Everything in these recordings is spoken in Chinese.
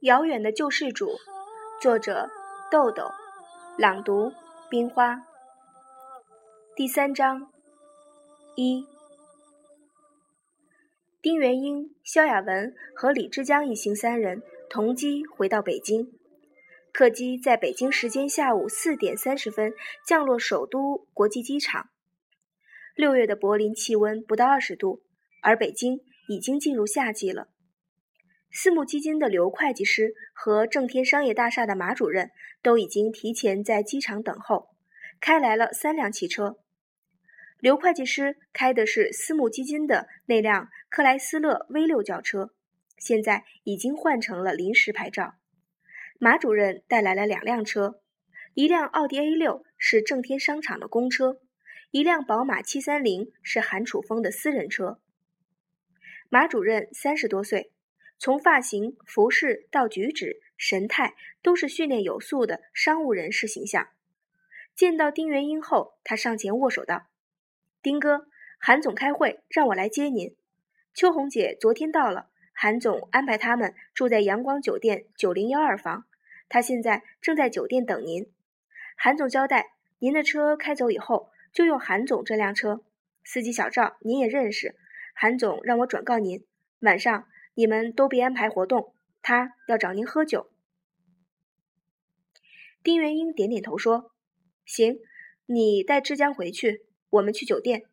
遥远的救世主作者豆豆朗读冰花。第三章一丁元英、萧亚文和李志江一行三人同机回到北京，客机在北京时间下午四点三十分降落首都国际机场。六月的柏林气温不到二十度，而北京已经进入夏季了。私募基金的刘会计师和正天商业大厦的马主任都已经提前在机场等候，开来了三辆汽车。刘会计师开的是私募基金的那辆克莱斯勒 V 六轿车，现在已经换成了临时牌照。马主任带来了两辆车，一辆奥迪 A 六是正天商场的公车，一辆宝马七三零是韩楚风的私人车。马主任三十多岁。从发型、服饰到举止、神态，都是训练有素的商务人士形象。见到丁元英后，他上前握手道：“丁哥，韩总开会，让我来接您。秋红姐昨天到了，韩总安排他们住在阳光酒店九零幺二房，他现在正在酒店等您。韩总交代，您的车开走以后，就用韩总这辆车。司机小赵您也认识，韩总让我转告您，晚上。”你们都别安排活动，他要找您喝酒。丁元英点点头说：“行，你带志江回去，我们去酒店。”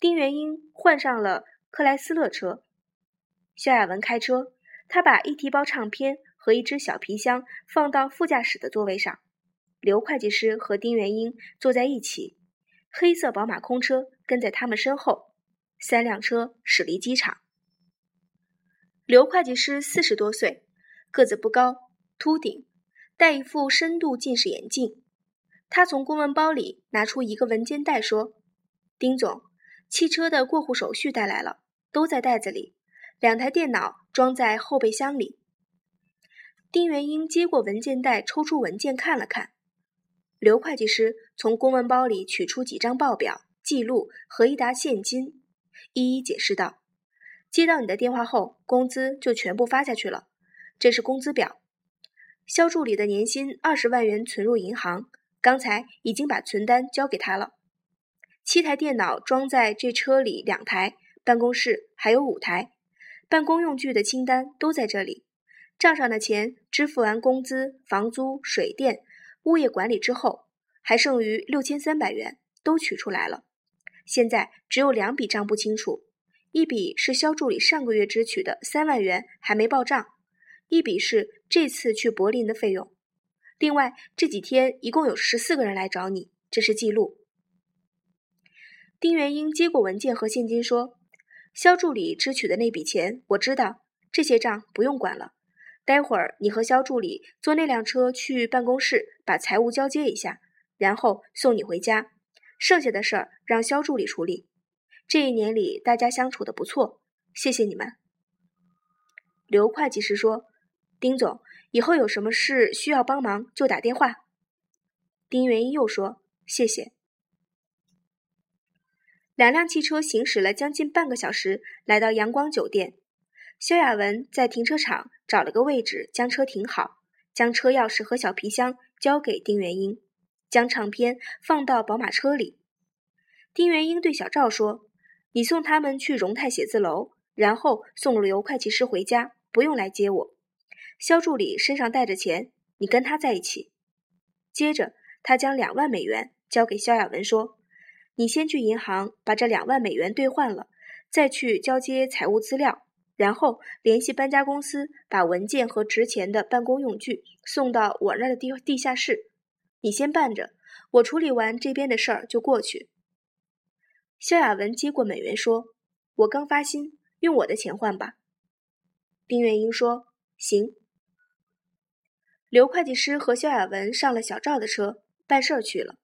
丁元英换上了克莱斯勒车，肖亚文开车，他把一提包唱片和一只小皮箱放到副驾驶的座位上，刘会计师和丁元英坐在一起，黑色宝马空车跟在他们身后，三辆车驶离机场。刘会计师四十多岁，个子不高，秃顶，戴一副深度近视眼镜。他从公文包里拿出一个文件袋，说：“丁总，汽车的过户手续带来了，都在袋子里。两台电脑装在后备箱里。”丁元英接过文件袋，抽出文件看了看。刘会计师从公文包里取出几张报表、记录和一沓现金，一一解释道。接到你的电话后，工资就全部发下去了。这是工资表。肖助理的年薪二十万元存入银行，刚才已经把存单交给他了。七台电脑装在这车里，两台办公室还有五台。办公用具的清单都在这里。账上的钱支付完工资、房租、水电、物业管理之后，还剩余六千三百元，都取出来了。现在只有两笔账不清楚。一笔是肖助理上个月支取的三万元还没报账，一笔是这次去柏林的费用。另外这几天一共有十四个人来找你，这是记录。丁元英接过文件和现金说：“肖助理支取的那笔钱我知道，这些账不用管了。待会儿你和肖助理坐那辆车去办公室把财务交接一下，然后送你回家。剩下的事儿让肖助理处理。”这一年里，大家相处的不错，谢谢你们。刘会计师说：“丁总，以后有什么事需要帮忙就打电话。”丁元英又说：“谢谢。”两辆汽车行驶了将近半个小时，来到阳光酒店。肖亚文在停车场找了个位置，将车停好，将车钥匙和小皮箱交给丁元英，将唱片放到宝马车里。丁元英对小赵说。你送他们去荣泰写字楼，然后送刘会计师回家，不用来接我。肖助理身上带着钱，你跟他在一起。接着，他将两万美元交给肖亚文，说：“你先去银行把这两万美元兑换了，再去交接财务资料，然后联系搬家公司，把文件和值钱的办公用具送到我那儿的地地下室。你先办着，我处理完这边的事儿就过去。”肖亚文接过美元，说：“我刚发薪，用我的钱换吧。”丁元英说：“行。”刘会计师和肖亚文上了小赵的车，办事去了。